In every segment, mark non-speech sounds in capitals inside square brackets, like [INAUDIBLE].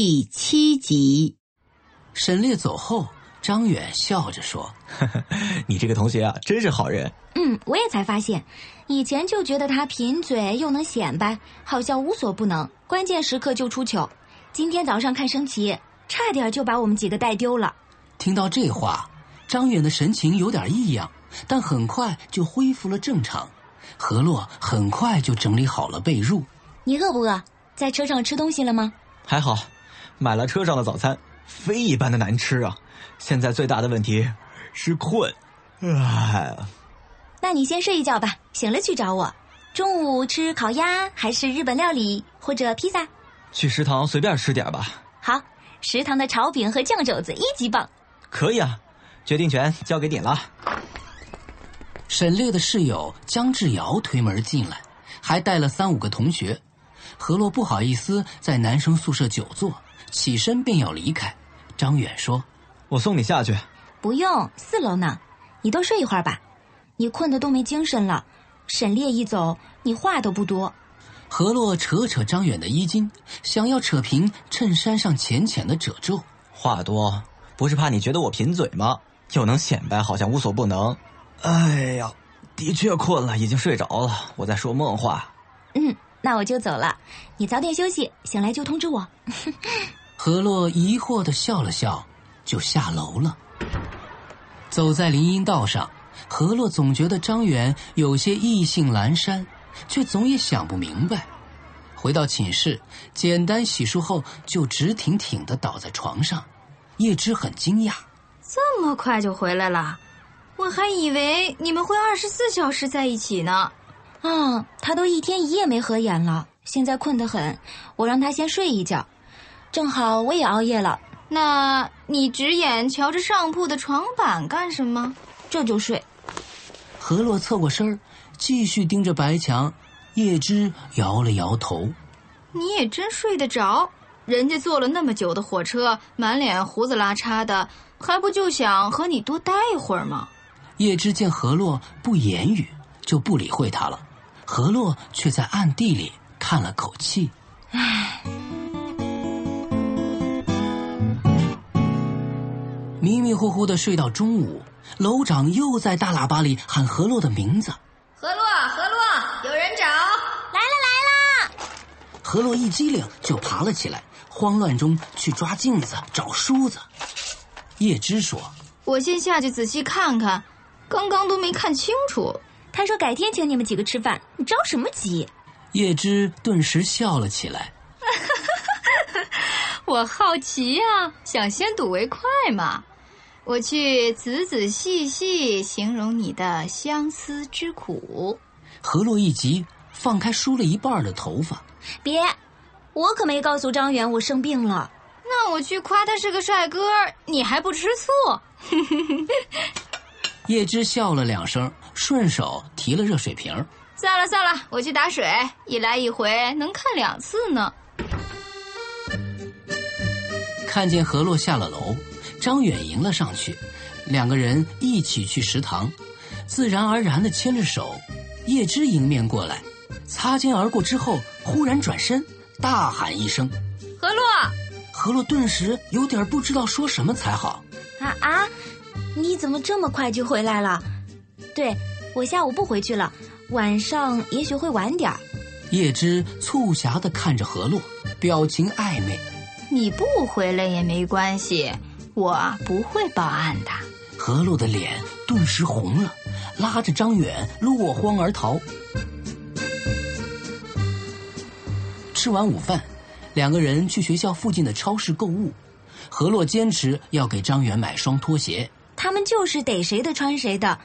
第七集，沈烈走后，张远笑着说：“ [LAUGHS] 你这个同学啊，真是好人。”嗯，我也才发现，以前就觉得他贫嘴又能显摆，好像无所不能，关键时刻就出糗。今天早上看升旗，差点就把我们几个带丢了。听到这话，张远的神情有点异样，但很快就恢复了正常。何洛很快就整理好了被褥。你饿不饿？在车上吃东西了吗？还好。买了车上的早餐，非一般的难吃啊！现在最大的问题是困，哎，那你先睡一觉吧，醒了去找我。中午吃烤鸭还是日本料理或者披萨？去食堂随便吃点吧。好，食堂的炒饼和酱肘子一级棒。可以啊，决定权交给你了。沈烈的室友姜志尧推门进来，还带了三五个同学。何洛不好意思在男生宿舍久坐。起身便要离开，张远说：“我送你下去。”“不用，四楼呢，你多睡一会儿吧。你困得都没精神了。沈烈一走，你话都不多。”何洛扯扯张远的衣襟，想要扯平衬衫上浅浅的褶皱。话多，不是怕你觉得我贫嘴吗？又能显摆，好像无所不能。哎呀，的确困了，已经睡着了。我在说梦话。嗯，那我就走了。你早点休息，醒来就通知我。[LAUGHS] 何洛疑惑的笑了笑，就下楼了。走在林荫道上，何洛总觉得张远有些意兴阑珊，却总也想不明白。回到寝室，简单洗漱后，就直挺挺的倒在床上。叶芝很惊讶：“这么快就回来了？我还以为你们会二十四小时在一起呢。”啊，他都一天一夜没合眼了，现在困得很。我让他先睡一觉。正好我也熬夜了，那你直眼瞧着上铺的床板干什么？这就睡。何洛侧过身继续盯着白墙。叶芝摇了摇头：“你也真睡得着？人家坐了那么久的火车，满脸胡子拉碴的，还不就想和你多待一会儿吗？”叶芝见何洛不言语，就不理会他了。何洛却在暗地里叹了口气：“唉。”迷迷糊糊的睡到中午，楼长又在大喇叭里喊何洛的名字：“何洛，何洛，有人找，来了来了！”何洛一激灵就爬了起来，慌乱中去抓镜子找梳子。叶芝说：“我先下去仔细看看，刚刚都没看清楚。”他说：“改天请你们几个吃饭，你着什么急？”叶芝顿时笑了起来：“ [LAUGHS] 我好奇呀，想先睹为快嘛。”我去仔仔细细形容你的相思之苦。何洛一急，放开梳了一半的头发。别，我可没告诉张远我生病了。那我去夸他是个帅哥，你还不吃醋？[LAUGHS] 叶芝笑了两声，顺手提了热水瓶。算了算了，我去打水，一来一回能看两次呢。看见何洛下了楼。张远迎了上去，两个人一起去食堂，自然而然的牵着手。叶芝迎面过来，擦肩而过之后，忽然转身，大喊一声：“何洛！”何洛顿时有点不知道说什么才好。啊啊！你怎么这么快就回来了？对，我下午不回去了，晚上也许会晚点儿叶芝促狭的看着何洛，表情暧昧。你不回来也没关系。我不会报案的。何洛的脸顿时红了，拉着张远落荒而逃。吃完午饭，两个人去学校附近的超市购物。何洛坚持要给张远买双拖鞋。他们就是逮谁的穿谁的，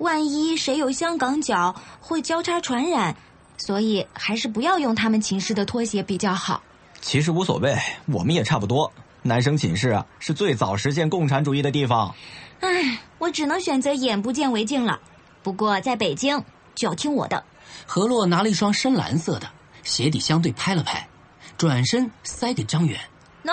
万一谁有香港脚，会交叉传染，所以还是不要用他们寝室的拖鞋比较好。其实无所谓，我们也差不多。男生寝室啊，是最早实现共产主义的地方。唉，我只能选择眼不见为净了。不过在北京就要听我的。何洛拿了一双深蓝色的鞋底，相对拍了拍，转身塞给张远。喏，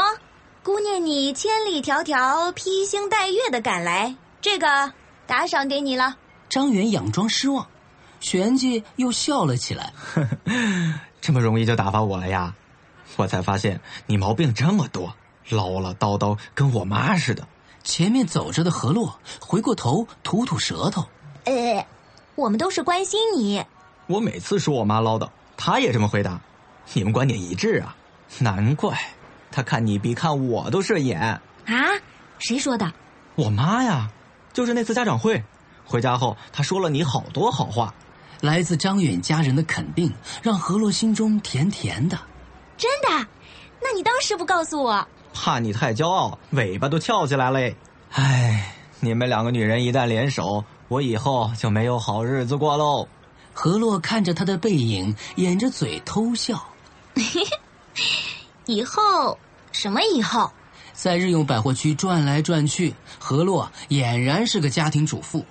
姑娘你千里迢迢披星戴月的赶来，这个打赏给你了。张远佯装失望，旋即又笑了起来。[LAUGHS] 这么容易就打发我了呀？我才发现你毛病这么多，唠唠叨叨，跟我妈似的。前面走着的何洛回过头吐吐舌头。呃，我们都是关心你。我每次说我妈唠叨，她也这么回答。你们观点一致啊？难怪，她看你比看我都顺眼。啊？谁说的？我妈呀，就是那次家长会，回家后他说了你好多好话。来自张远家人的肯定，让何洛心中甜甜的。真的？那你当时不告诉我？怕你太骄傲，尾巴都翘起来了。唉，你们两个女人一旦联手，我以后就没有好日子过喽。何洛看着他的背影，掩着嘴偷笑。[LAUGHS] 以后什么以后？在日用百货区转来转去，何洛俨然是个家庭主妇。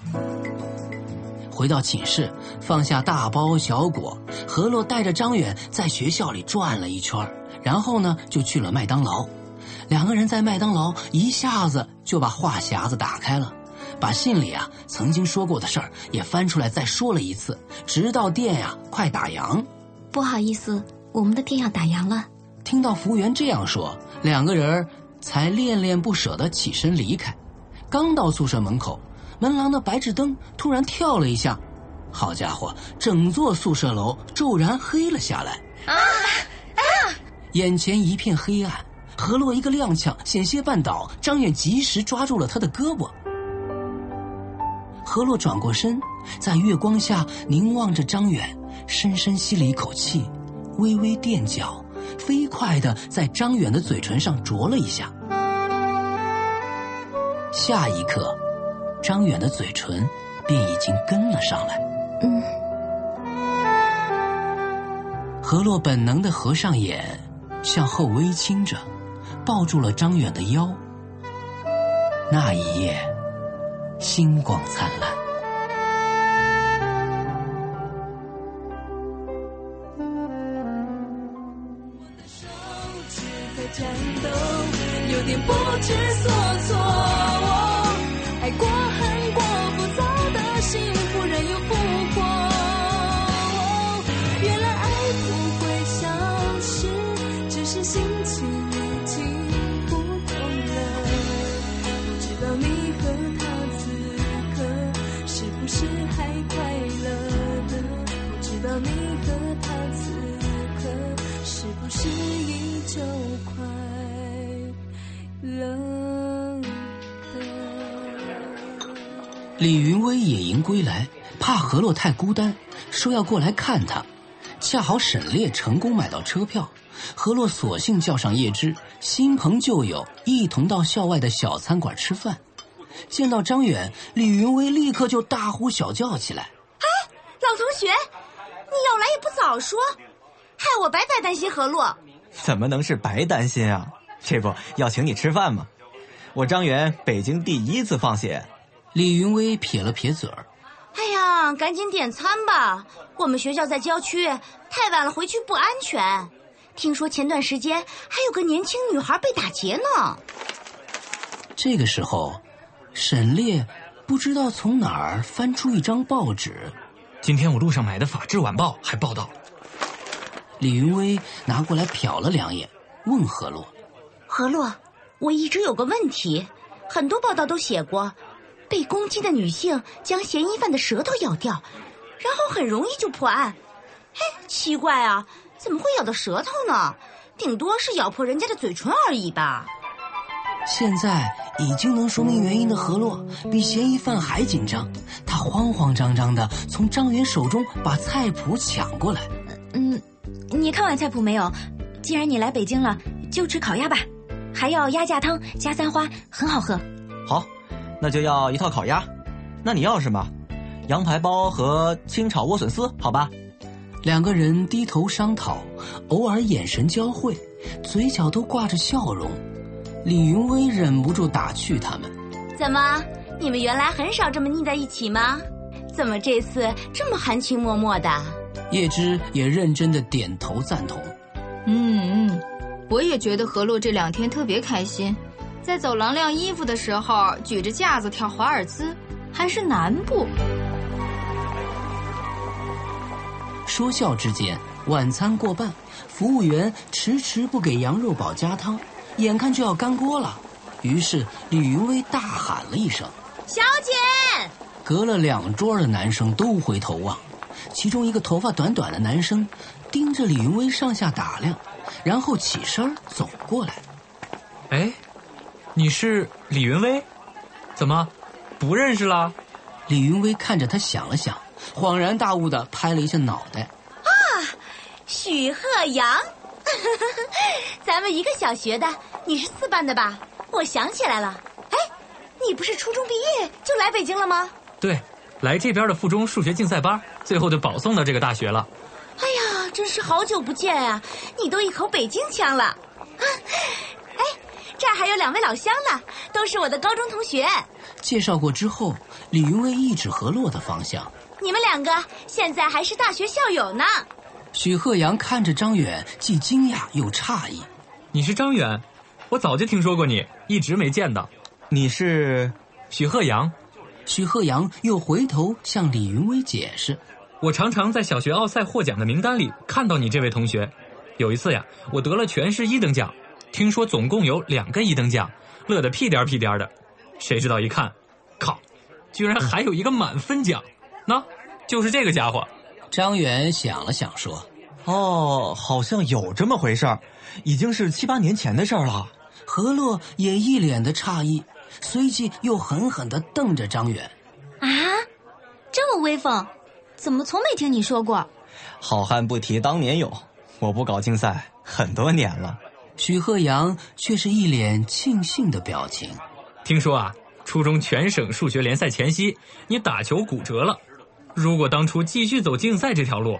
回到寝室，放下大包小裹，何洛带着张远在学校里转了一圈，然后呢，就去了麦当劳。两个人在麦当劳一下子就把话匣子打开了，把信里啊曾经说过的事儿也翻出来再说了一次，直到店呀快打烊。不好意思，我们的店要打烊了。听到服务员这样说，两个人才恋恋不舍的起身离开。刚到宿舍门口。门廊的白炽灯突然跳了一下，好家伙，整座宿舍楼骤然黑了下来。啊啊！眼前一片黑暗，何洛一个踉跄，险些绊倒，张远及时抓住了他的胳膊。何洛转过身，在月光下凝望着张远，深深吸了一口气，微微垫脚，飞快的在张远的嘴唇上啄了一下。下一刻。张远的嘴唇便已经跟了上来。嗯，何洛本能的合上眼，向后微倾着，抱住了张远的腰。那一夜，星光灿烂。有点不知所措。李云威野营归来，怕何洛太孤单，说要过来看他。恰好沈烈成功买到车票，何洛索性叫上叶芝，新朋旧友一同到校外的小餐馆吃饭。见到张远，李云威立刻就大呼小叫起来：“哎，老同学，你要来也不早说，害我白白担心何洛。怎么能是白担心啊？这不要请你吃饭吗？我张远北京第一次放血。”李云威撇了撇嘴儿：“哎呀，赶紧点餐吧！我们学校在郊区，太晚了回去不安全。听说前段时间还有个年轻女孩被打劫呢。”这个时候，沈烈不知道从哪儿翻出一张报纸。今天我路上买的《法制晚报》还报道。李云威拿过来瞟了两眼，问何洛：“何洛，我一直有个问题，很多报道都写过。”被攻击的女性将嫌疑犯的舌头咬掉，然后很容易就破案。嘿，奇怪啊，怎么会咬到舌头呢？顶多是咬破人家的嘴唇而已吧。现在已经能说明原因的何洛比嫌疑犯还紧张，他慌慌张张的从张元手中把菜谱抢过来。嗯，你看完菜谱没有？既然你来北京了，就吃烤鸭吧，还要鸭架汤加三花，很好喝。好。那就要一套烤鸭，那你要什么？羊排包和清炒莴笋丝，好吧？两个人低头商讨，偶尔眼神交汇。嘴角都挂着笑容。李云威忍不住打趣他们：“怎么，你们原来很少这么腻在一起吗？怎么这次这么含情脉脉的？”叶芝也认真的点头赞同。嗯嗯，我也觉得何洛这两天特别开心，在走廊晾衣服的时候举着架子跳华尔兹，还是南部。说笑之间，晚餐过半，服务员迟迟不给羊肉煲加汤，眼看就要干锅了。于是李云威大喊了一声：“小姐！”隔了两桌的男生都回头望，其中一个头发短短的男生盯着李云威上下打量，然后起身走过来：“哎，你是李云威？怎么不认识了？”李云威看着他想了想。恍然大悟的拍了一下脑袋，啊，许鹤阳，[LAUGHS] 咱们一个小学的，你是四班的吧？我想起来了，哎，你不是初中毕业就来北京了吗？对，来这边的附中数学竞赛班，最后就保送到这个大学了。哎呀，真是好久不见啊！你都一口北京腔了。哎，这儿还有两位老乡呢，都是我的高中同学。介绍过之后，李云威一指何洛的方向。你们两个现在还是大学校友呢。许鹤阳看着张远，既惊讶又诧异：“你是张远？我早就听说过你，一直没见到。你是许鹤阳？”许鹤阳又回头向李云威解释：“我常常在小学奥赛获奖的名单里看到你这位同学。有一次呀，我得了全市一等奖，听说总共有两个一等奖，乐得屁颠屁颠的。谁知道一看，靠，居然还有一个满分奖！”那，就是这个家伙。张远想了想说：“哦，好像有这么回事儿，已经是七八年前的事儿了。”何乐也一脸的诧异，随即又狠狠的瞪着张远：“啊，这么威风，怎么从没听你说过？”好汉不提当年勇，我不搞竞赛很多年了。许鹤阳却是一脸庆幸的表情。听说啊，初中全省数学联赛前夕，你打球骨折了。如果当初继续走竞赛这条路，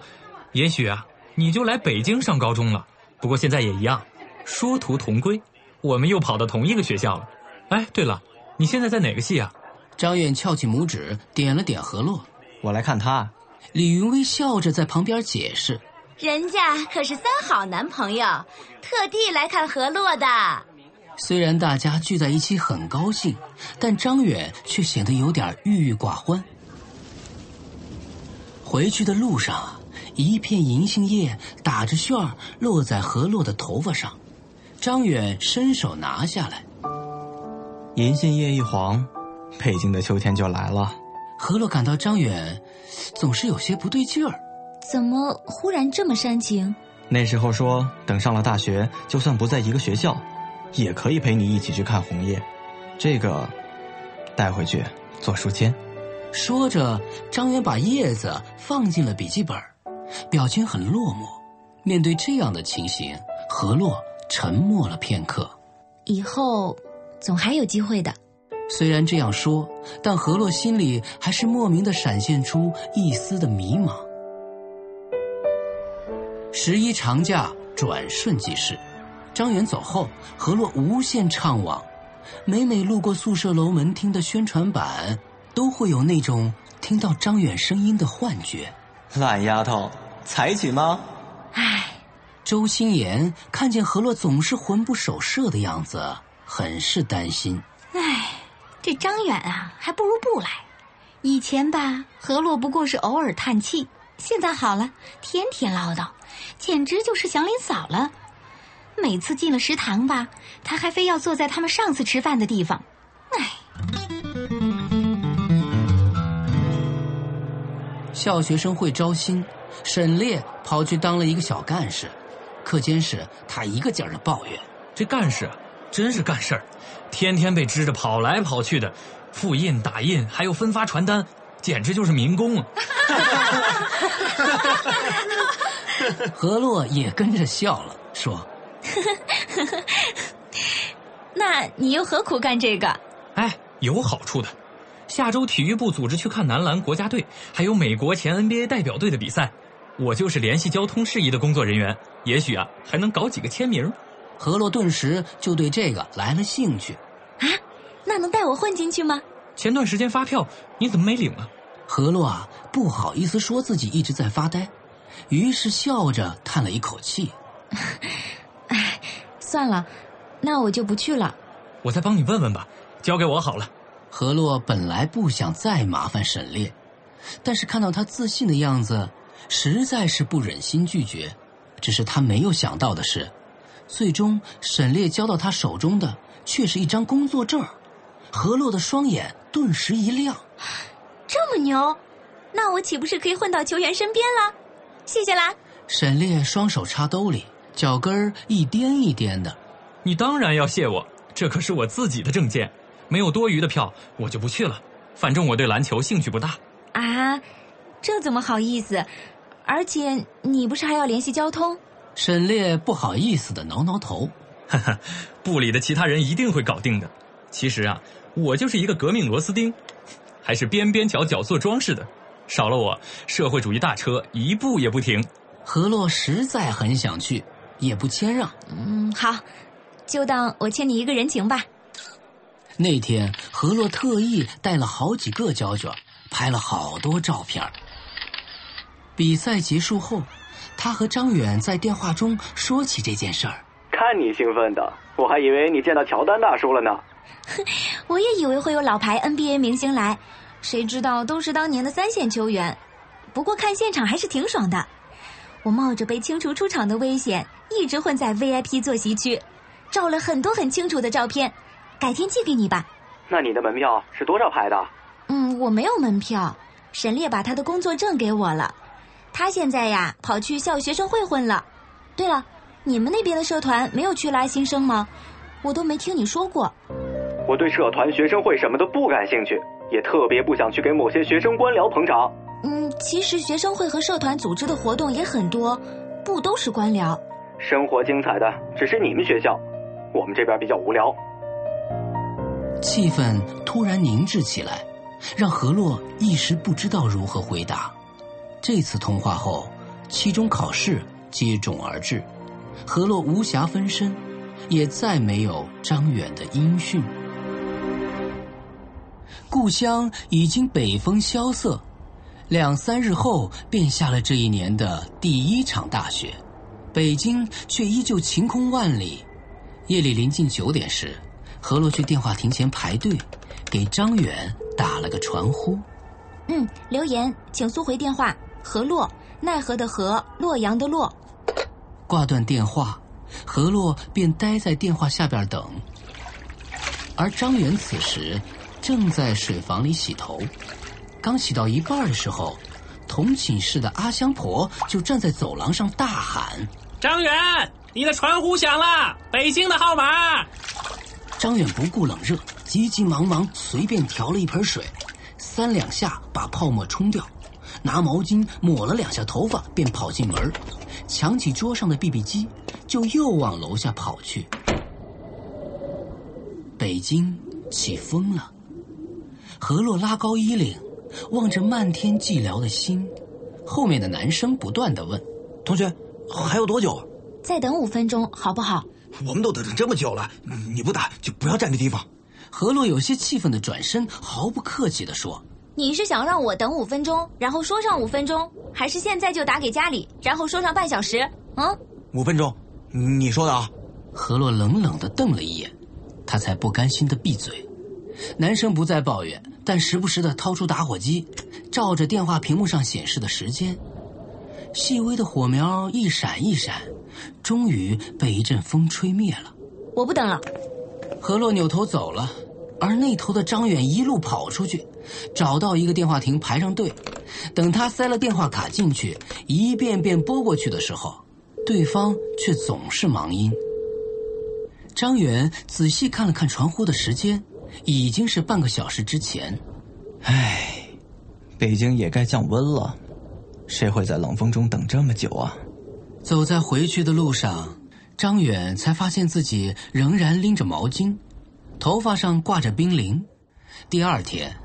也许啊，你就来北京上高中了。不过现在也一样，殊途同归，我们又跑到同一个学校了。哎，对了，你现在在哪个系啊？张远翘起拇指，点了点何洛。我来看他。李云威笑着在旁边解释：“人家可是三好男朋友，特地来看何洛的。”虽然大家聚在一起很高兴，但张远却显得有点郁郁寡欢。回去的路上，一片银杏叶打着旋儿落在何洛的头发上，张远伸手拿下来。银杏叶一黄，北京的秋天就来了。何洛感到张远总是有些不对劲儿，怎么忽然这么煽情？那时候说等上了大学，就算不在一个学校，也可以陪你一起去看红叶。这个带回去做书签。说着，张远把叶子放进了笔记本，表情很落寞。面对这样的情形，何洛沉默了片刻。以后总还有机会的。虽然这样说，但何洛心里还是莫名的闪现出一丝的迷茫。十一长假转瞬即逝，张远走后，何洛无限怅惘。每每路过宿舍楼门厅的宣传板。都会有那种听到张远声音的幻觉。懒丫头，才娶吗？唉，周心言看见何洛总是魂不守舍的样子，很是担心。唉，这张远啊，还不如不来。以前吧，何洛不过是偶尔叹气，现在好了，天天唠叨，简直就是祥林嫂了。每次进了食堂吧，他还非要坐在他们上次吃饭的地方。唉。校学生会招新，沈烈跑去当了一个小干事。课间时，他一个劲儿的抱怨：“这干事真是干事儿，天天被支着跑来跑去的，复印、打印，还有分发传单，简直就是民工啊。[LAUGHS] ”何洛也跟着笑了，说：[LAUGHS] “那你又何苦干这个？哎，有好处的。”下周体育部组织去看男篮国家队，还有美国前 NBA 代表队的比赛，我就是联系交通事宜的工作人员，也许啊还能搞几个签名。何洛顿时就对这个来了兴趣。啊，那能带我混进去吗？前段时间发票你怎么没领啊？何洛啊，不好意思说自己一直在发呆，于是笑着叹了一口气。唉，算了，那我就不去了。我再帮你问问吧，交给我好了。何洛本来不想再麻烦沈烈，但是看到他自信的样子，实在是不忍心拒绝。只是他没有想到的是，最终沈烈交到他手中的却是一张工作证。何洛的双眼顿时一亮，这么牛，那我岂不是可以混到球员身边了？谢谢啦。沈烈双手插兜里，脚跟儿一颠一颠的。你当然要谢我，这可是我自己的证件，没有多余的票，我就不去了。反正我对篮球兴趣不大。啊，这怎么好意思？而且你不是还要联系交通？沈烈不好意思的挠挠头，哈哈，部里的其他人一定会搞定的。其实啊，我就是一个革命螺丝钉，还是边边角角做装饰的。少了我，社会主义大车一步也不停。何洛实在很想去，也不谦让。嗯，好，就当我欠你一个人情吧。那天，何洛特意带了好几个胶卷，拍了好多照片。比赛结束后，他和张远在电话中说起这件事儿。看你兴奋的，我还以为你见到乔丹大叔了呢。[LAUGHS] 我也以为会有老牌 NBA 明星来，谁知道都是当年的三线球员。不过看现场还是挺爽的。我冒着被清除出场的危险，一直混在 VIP 坐席区，照了很多很清楚的照片，改天寄给你吧。那你的门票是多少排的？嗯，我没有门票。沈烈把他的工作证给我了，他现在呀跑去校学生会混了。对了，你们那边的社团没有去拉新生吗？我都没听你说过。我对社团、学生会什么的不感兴趣，也特别不想去给某些学生官僚捧场。嗯，其实学生会和社团组织的活动也很多，不都是官僚。生活精彩的只是你们学校，我们这边比较无聊。气氛突然凝滞起来，让何洛一时不知道如何回答。这次通话后，期中考试接踵而至，何洛无暇分身，也再没有张远的音讯。故乡已经北风萧瑟。两三日后，便下了这一年的第一场大雪，北京却依旧晴空万里。夜里临近九点时，何洛去电话亭前排队，给张远打了个传呼。嗯，留言，请速回电话。何洛，奈何的何，洛阳的洛。挂断电话，何洛便待在电话下边等。而张远此时正在水房里洗头。刚洗到一半的时候，同寝室的阿香婆就站在走廊上大喊：“张远，你的传呼响了，北京的号码。”张远不顾冷热，急急忙忙随便调了一盆水，三两下把泡沫冲掉，拿毛巾抹了两下头发，便跑进门，抢起桌上的 BB 机，就又往楼下跑去。北京起风了，何洛拉高衣领。望着漫天寂寥的星，后面的男生不断的问：“同学，还有多久？再等五分钟，好不好？”我们都等这么久了，你不打就不要占这地方。何洛有些气愤的转身，毫不客气的说：“你是想让我等五分钟，然后说上五分钟，还是现在就打给家里，然后说上半小时？嗯，五分钟，你说的啊？”何洛冷冷的瞪了一眼，他才不甘心的闭嘴。男生不再抱怨，但时不时的掏出打火机，照着电话屏幕上显示的时间，细微的火苗一闪一闪，终于被一阵风吹灭了。我不等了。何洛扭头走了，而那头的张远一路跑出去，找到一个电话亭排上队。等他塞了电话卡进去，一遍遍拨过去的时候，对方却总是忙音。张远仔细看了看传呼的时间。已经是半个小时之前，唉，北京也该降温了，谁会在冷风中等这么久啊？走在回去的路上，张远才发现自己仍然拎着毛巾，头发上挂着冰凌。第二天，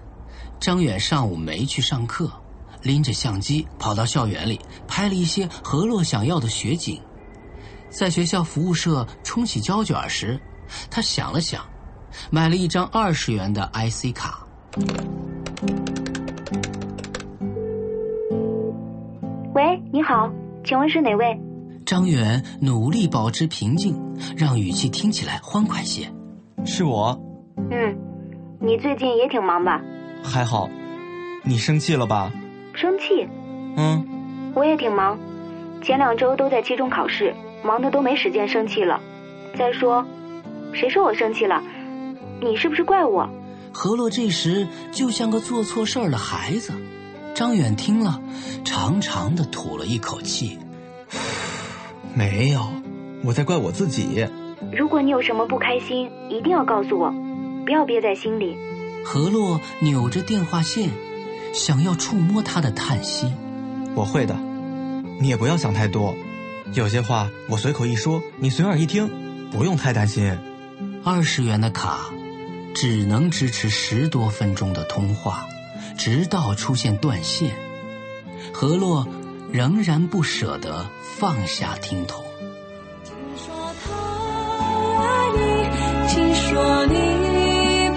张远上午没去上课，拎着相机跑到校园里拍了一些何洛想要的雪景。在学校服务社冲洗胶卷时，他想了想，买了一张二十元的 IC 卡。喂，你好，请问是哪位？张远努力保持平静，让语气听起来欢快些。是我。嗯，你最近也挺忙吧？还好。你生气了吧？生气？嗯，我也挺忙，前两周都在期中考试，忙的都没时间生气了。再说，谁说我生气了？你是不是怪我？何洛这时就像个做错事儿的孩子。张远听了，长长的吐了一口气。没有，我在怪我自己。如果你有什么不开心，一定要告诉我，不要憋在心里。何洛扭着电话线，想要触摸他的叹息。我会的，你也不要想太多。有些话我随口一说，你随耳一听，不用太担心。二十元的卡，只能支持十多分钟的通话，直到出现断线。何洛仍然不舍得放下听筒。听说他爱你，听说你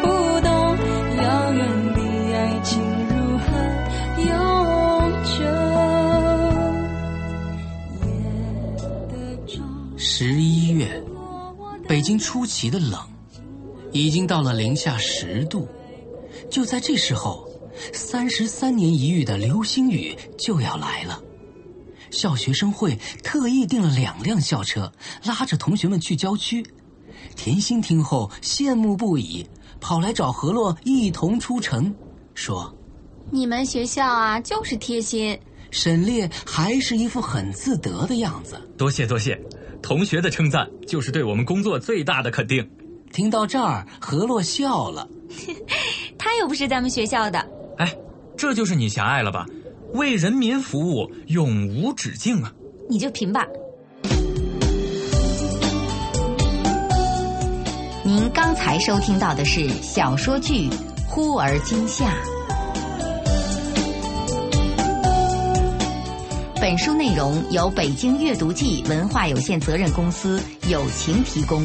不懂遥远的爱情如何永久。十一月，北京出奇的冷，已经到了零下十度。就在这时候，三十三年一遇的流星雨就要来了。校学生会特意订了两辆校车，拉着同学们去郊区。甜心听后羡慕不已，跑来找何洛一同出城，说：“你们学校啊，就是贴心。”沈烈还是一副很自得的样子。多谢多谢，同学的称赞就是对我们工作最大的肯定。听到这儿，何洛笑了。[LAUGHS] 他又不是咱们学校的。哎，这就是你狭隘了吧？为人民服务，永无止境啊！你就评吧。您刚才收听到的是小说剧《忽而今夏》，本书内容由北京阅读记文化有限责任公司友情提供。